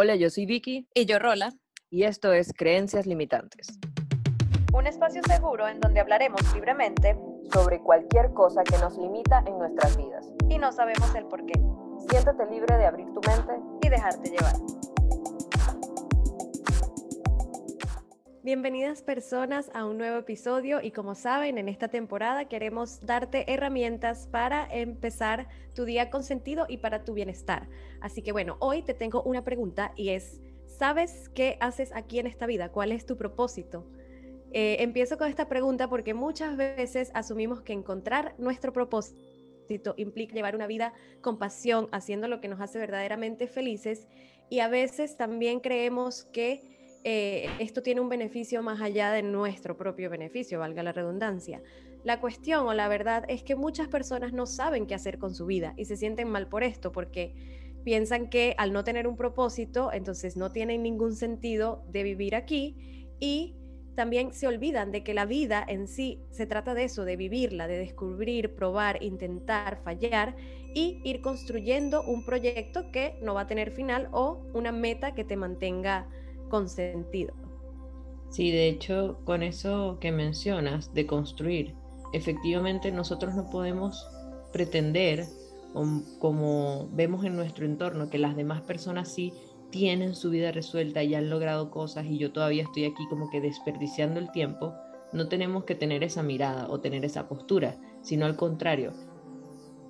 Hola, yo soy Vicky. Y yo Rola. Y esto es Creencias Limitantes. Un espacio seguro en donde hablaremos libremente sobre cualquier cosa que nos limita en nuestras vidas. Y no sabemos el por qué. Siéntate libre de abrir tu mente y dejarte llevar. Bienvenidas personas a un nuevo episodio y como saben, en esta temporada queremos darte herramientas para empezar tu día con sentido y para tu bienestar. Así que bueno, hoy te tengo una pregunta y es, ¿sabes qué haces aquí en esta vida? ¿Cuál es tu propósito? Eh, empiezo con esta pregunta porque muchas veces asumimos que encontrar nuestro propósito implica llevar una vida con pasión, haciendo lo que nos hace verdaderamente felices y a veces también creemos que eh, esto tiene un beneficio más allá de nuestro propio beneficio, valga la redundancia. La cuestión o la verdad es que muchas personas no saben qué hacer con su vida y se sienten mal por esto porque piensan que al no tener un propósito, entonces no tienen ningún sentido de vivir aquí y también se olvidan de que la vida en sí se trata de eso, de vivirla, de descubrir, probar, intentar, fallar y ir construyendo un proyecto que no va a tener final o una meta que te mantenga con sentido. Sí, de hecho, con eso que mencionas de construir, efectivamente nosotros no podemos pretender, como vemos en nuestro entorno, que las demás personas sí tienen su vida resuelta y han logrado cosas y yo todavía estoy aquí como que desperdiciando el tiempo, no tenemos que tener esa mirada o tener esa postura, sino al contrario.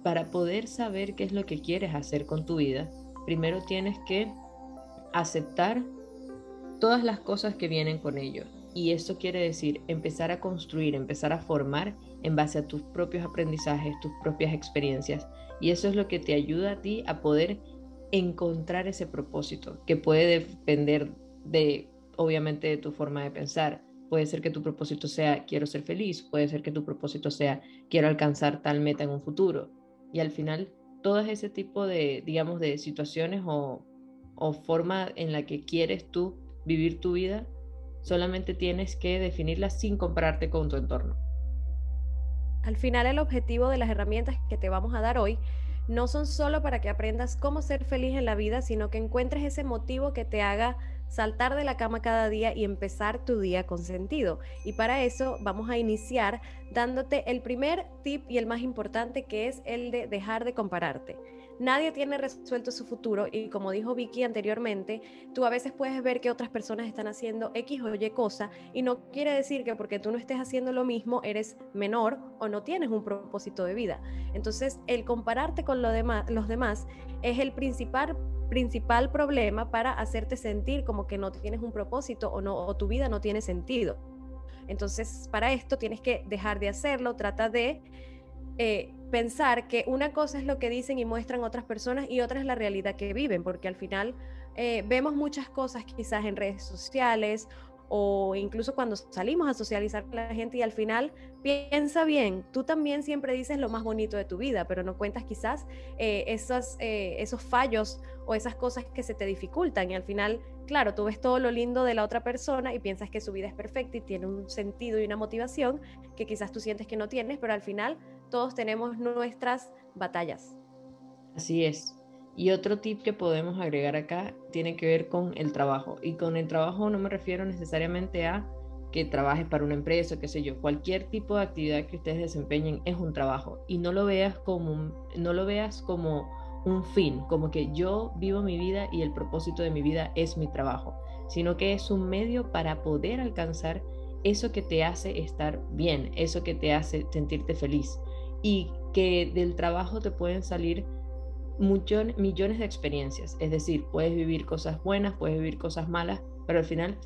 Para poder saber qué es lo que quieres hacer con tu vida, primero tienes que aceptar todas las cosas que vienen con ello. Y eso quiere decir empezar a construir, empezar a formar en base a tus propios aprendizajes, tus propias experiencias. Y eso es lo que te ayuda a ti a poder encontrar ese propósito, que puede depender de, obviamente, de tu forma de pensar. Puede ser que tu propósito sea quiero ser feliz, puede ser que tu propósito sea quiero alcanzar tal meta en un futuro. Y al final, todo ese tipo de, digamos, de situaciones o, o forma en la que quieres tú vivir tu vida, solamente tienes que definirla sin compararte con tu entorno. Al final el objetivo de las herramientas que te vamos a dar hoy no son solo para que aprendas cómo ser feliz en la vida, sino que encuentres ese motivo que te haga saltar de la cama cada día y empezar tu día con sentido. Y para eso vamos a iniciar dándote el primer tip y el más importante que es el de dejar de compararte. Nadie tiene resuelto su futuro y como dijo Vicky anteriormente, tú a veces puedes ver que otras personas están haciendo X o Y cosa y no quiere decir que porque tú no estés haciendo lo mismo eres menor o no tienes un propósito de vida. Entonces, el compararte con los demás es el principal principal problema para hacerte sentir como que no tienes un propósito o no tu vida no tiene sentido. Entonces, para esto tienes que dejar de hacerlo, trata de eh, pensar que una cosa es lo que dicen y muestran otras personas y otra es la realidad que viven, porque al final eh, vemos muchas cosas quizás en redes sociales o incluso cuando salimos a socializar con la gente y al final piensa bien, tú también siempre dices lo más bonito de tu vida, pero no cuentas quizás eh, esos, esos fallos o esas cosas que se te dificultan y al final, claro, tú ves todo lo lindo de la otra persona y piensas que su vida es perfecta y tiene un sentido y una motivación que quizás tú sientes que no tienes, pero al final todos tenemos nuestras batallas. Así es. Y otro tip que podemos agregar acá tiene que ver con el trabajo. Y con el trabajo no me refiero necesariamente a que trabajes para una empresa, qué sé yo, cualquier tipo de actividad que ustedes desempeñen es un trabajo y no lo veas como no lo veas como un fin, como que yo vivo mi vida y el propósito de mi vida es mi trabajo, sino que es un medio para poder alcanzar eso que te hace estar bien, eso que te hace sentirte feliz y que del trabajo te pueden salir millones de experiencias. Es decir, puedes vivir cosas buenas, puedes vivir cosas malas, pero al final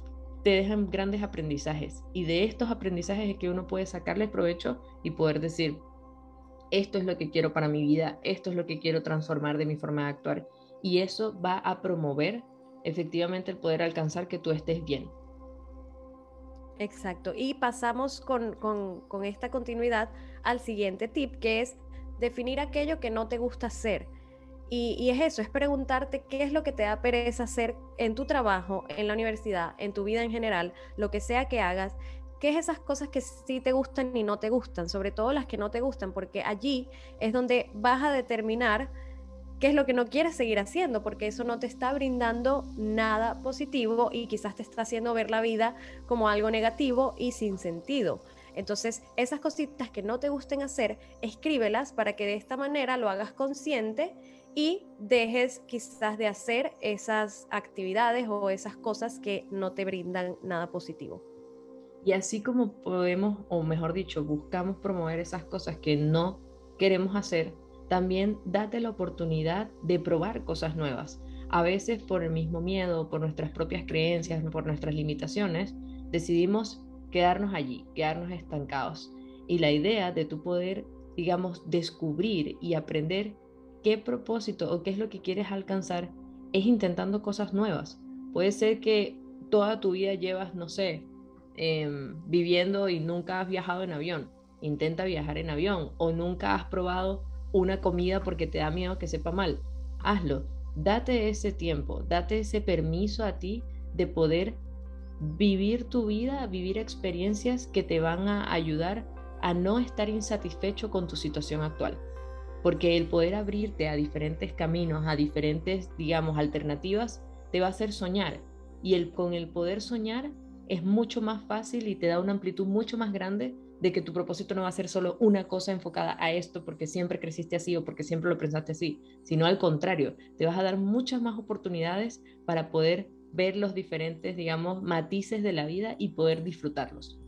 te dejan grandes aprendizajes. Y de estos aprendizajes es que uno puede sacarle provecho y poder decir, esto es lo que quiero para mi vida, esto es lo que quiero transformar de mi forma de actuar. Y eso va a promover efectivamente el poder alcanzar que tú estés bien. Exacto. Y pasamos con, esta continuidad al siguiente tip, que es definir aquello que no te gusta hacer. Y, y, es eso, es preguntarte qué es lo que te da pereza hacer en tu trabajo, en la universidad, en tu vida en general, lo que sea que hagas, qué es esas cosas que sí te gustan y no te gustan, sobre todo las que no te gustan, porque allí es donde vas a determinar qué es lo que no quieres seguir haciendo, porque eso no te está brindando nada positivo y quizás te está haciendo ver la vida como algo negativo y sin sentido. Entonces, esas cositas que no te gusten hacer, escríbelas para que de esta manera lo hagas consciente y dejes quizás de hacer esas actividades o esas cosas que no te brindan nada positivo. Y así como podemos, o mejor dicho, buscamos promover esas cosas que no queremos hacer, también date la oportunidad de probar cosas nuevas. A veces por el mismo miedo, por nuestras propias creencias, por nuestras limitaciones, decidimos quedarnos allí, quedarnos estancados. Y la idea de tu poder, digamos, descubrir y aprender qué propósito o qué es lo que quieres alcanzar es intentando cosas nuevas. Puede ser que toda tu vida llevas, no sé, em, viviendo y nunca has viajado en avión. Intenta viajar en avión o nunca has probado una comida porque te da miedo que sepa mal. Hazlo. Date ese tiempo, date ese permiso a ti de poder vivir tu vida, vivir experiencias que te van a ayudar a no estar insatisfecho con tu situación actual. Porque el poder abrirte a diferentes caminos, a diferentes, digamos, alternativas, te va a hacer soñar. Y el, con el poder soñar es mucho más fácil y te da una amplitud mucho más grande de que tu propósito no va a ser solo una cosa enfocada a esto porque siempre creciste así o porque siempre lo pensaste así, sino al contrario, te vas a dar muchas más oportunidades para poder ver los diferentes, digamos, matices de la vida y poder disfrutarlos.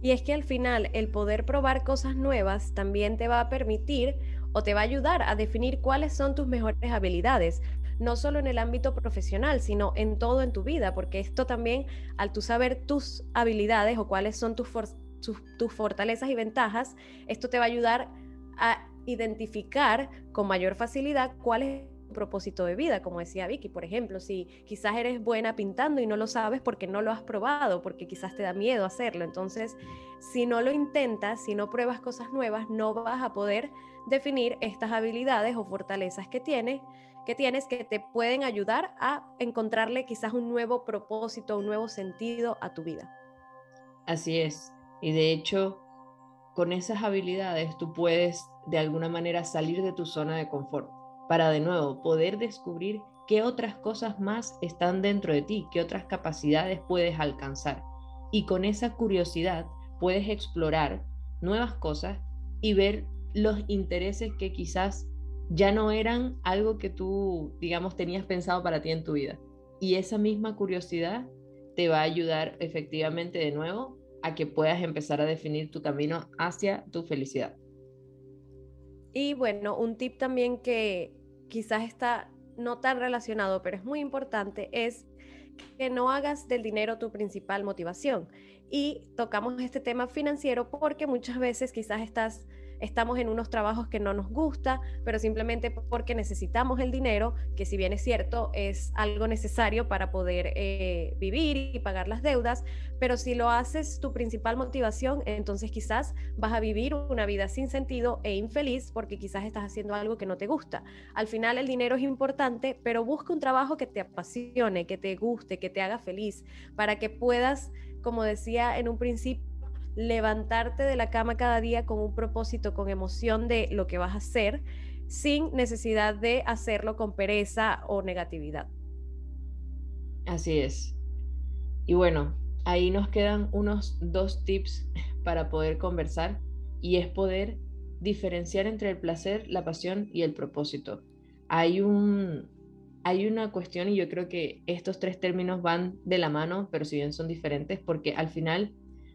Y es que al final el poder probar cosas nuevas también te va a permitir o te va a ayudar a definir cuáles son tus mejores habilidades, no solo en el ámbito profesional, sino en todo en tu vida, porque esto también, al tú saber tus habilidades o cuáles son tus, tus fortalezas y ventajas, esto te va a ayudar a identificar con mayor facilidad cuál es propósito de vida, como decía Vicky, por ejemplo, si quizás eres buena pintando y no lo sabes porque no lo has probado, porque quizás te da miedo hacerlo, entonces si no lo intentas, si no pruebas cosas nuevas, no vas a poder definir estas habilidades o fortalezas que tienes que tienes que te pueden ayudar a encontrarle quizás un nuevo propósito, un nuevo sentido a tu vida. Así es. Y de hecho, con esas habilidades tú puedes de alguna manera salir de tu zona de confort para de nuevo poder descubrir qué otras cosas más están dentro de ti, qué otras capacidades puedes alcanzar. Y con esa curiosidad puedes explorar nuevas cosas y ver los intereses que quizás ya no eran algo que tú, digamos, tenías pensado para ti en tu vida. Y esa misma curiosidad te va a ayudar efectivamente de nuevo a que puedas empezar a definir tu camino hacia tu felicidad. Y bueno, un tip también que quizás está no tan relacionado, pero es muy importante, es que no hagas del dinero tu principal motivación. Y tocamos este tema financiero porque muchas veces quizás estás estamos en unos trabajos que no nos gusta, pero simplemente porque necesitamos el dinero, que si bien es cierto, es algo necesario para poder eh, vivir y pagar las deudas, pero si lo haces tu principal motivación, entonces quizás vas a vivir una vida sin sentido e infeliz porque quizás estás haciendo algo que no te gusta. Al final el dinero es importante, pero busca un trabajo que te apasione, que te guste, que te haga feliz, para que puedas, como decía en un principio, levantarte de la cama cada día con un propósito, con emoción de lo que vas a hacer, sin necesidad de hacerlo con pereza o negatividad. Así es. Y bueno, ahí nos quedan unos dos tips para poder conversar y es poder diferenciar entre el placer, la pasión y el propósito. Hay un hay una cuestión y yo creo que estos tres términos van de la mano, pero si bien son diferentes porque al final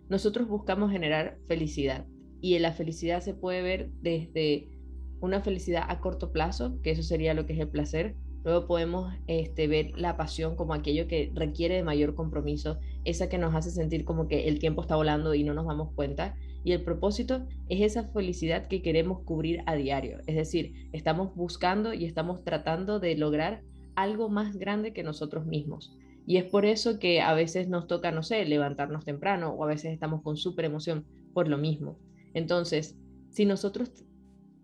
nosotros buscamos generar felicidad y la felicidad se puede ver desde una felicidad a corto plazo, que eso sería lo que es el placer. Luego podemos este, ver la pasión como aquello que requiere de mayor compromiso, esa que nos hace sentir como que el tiempo está volando y no nos damos cuenta. Y el propósito es esa felicidad que queremos cubrir a diario. Es decir, estamos buscando y estamos tratando de lograr algo más grande que nosotros mismos. Y es por eso que a veces nos toca, no sé, levantarnos temprano o a veces estamos con súper emoción por lo mismo. Entonces, si nosotros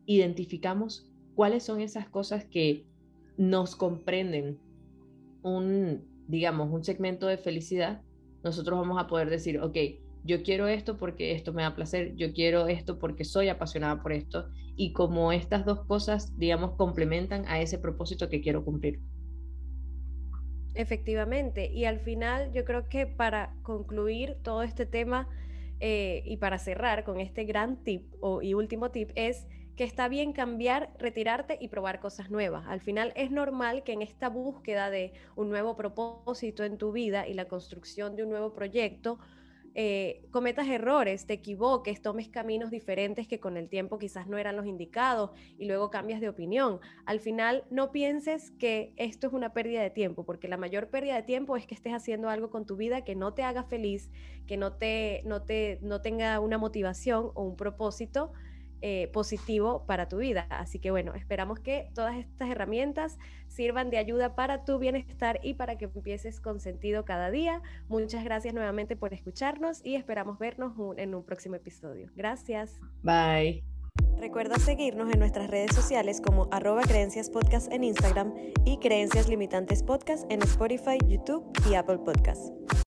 identificamos cuáles son esas cosas que nos comprenden un, digamos, un segmento de felicidad, nosotros vamos a poder decir, ok, yo quiero esto porque esto me da placer, yo quiero esto porque soy apasionada por esto, y como estas dos cosas, digamos, complementan a ese propósito que quiero cumplir. Efectivamente, y al final yo creo que para concluir todo este tema eh, y para cerrar con este gran tip o, y último tip es que está bien cambiar, retirarte y probar cosas nuevas. Al final es normal que en esta búsqueda de un nuevo propósito en tu vida y la construcción de un nuevo proyecto, eh, cometas errores, te equivoques, tomes caminos diferentes que con el tiempo quizás no eran los indicados y luego cambias de opinión. Al final no pienses que esto es una pérdida de tiempo, porque la mayor pérdida de tiempo es que estés haciendo algo con tu vida que no te haga feliz, que no, te, no, te, no tenga una motivación o un propósito eh, positivo para tu vida. Así que bueno, esperamos que todas estas herramientas sirvan de ayuda para tu bienestar y para que empieces con sentido cada día. Muchas gracias nuevamente por escucharnos y esperamos vernos en un próximo episodio. Gracias. Bye. Recuerda seguirnos en nuestras redes sociales como arroba creencias podcast en Instagram y creencias limitantes podcast en Spotify, YouTube y Apple Podcast.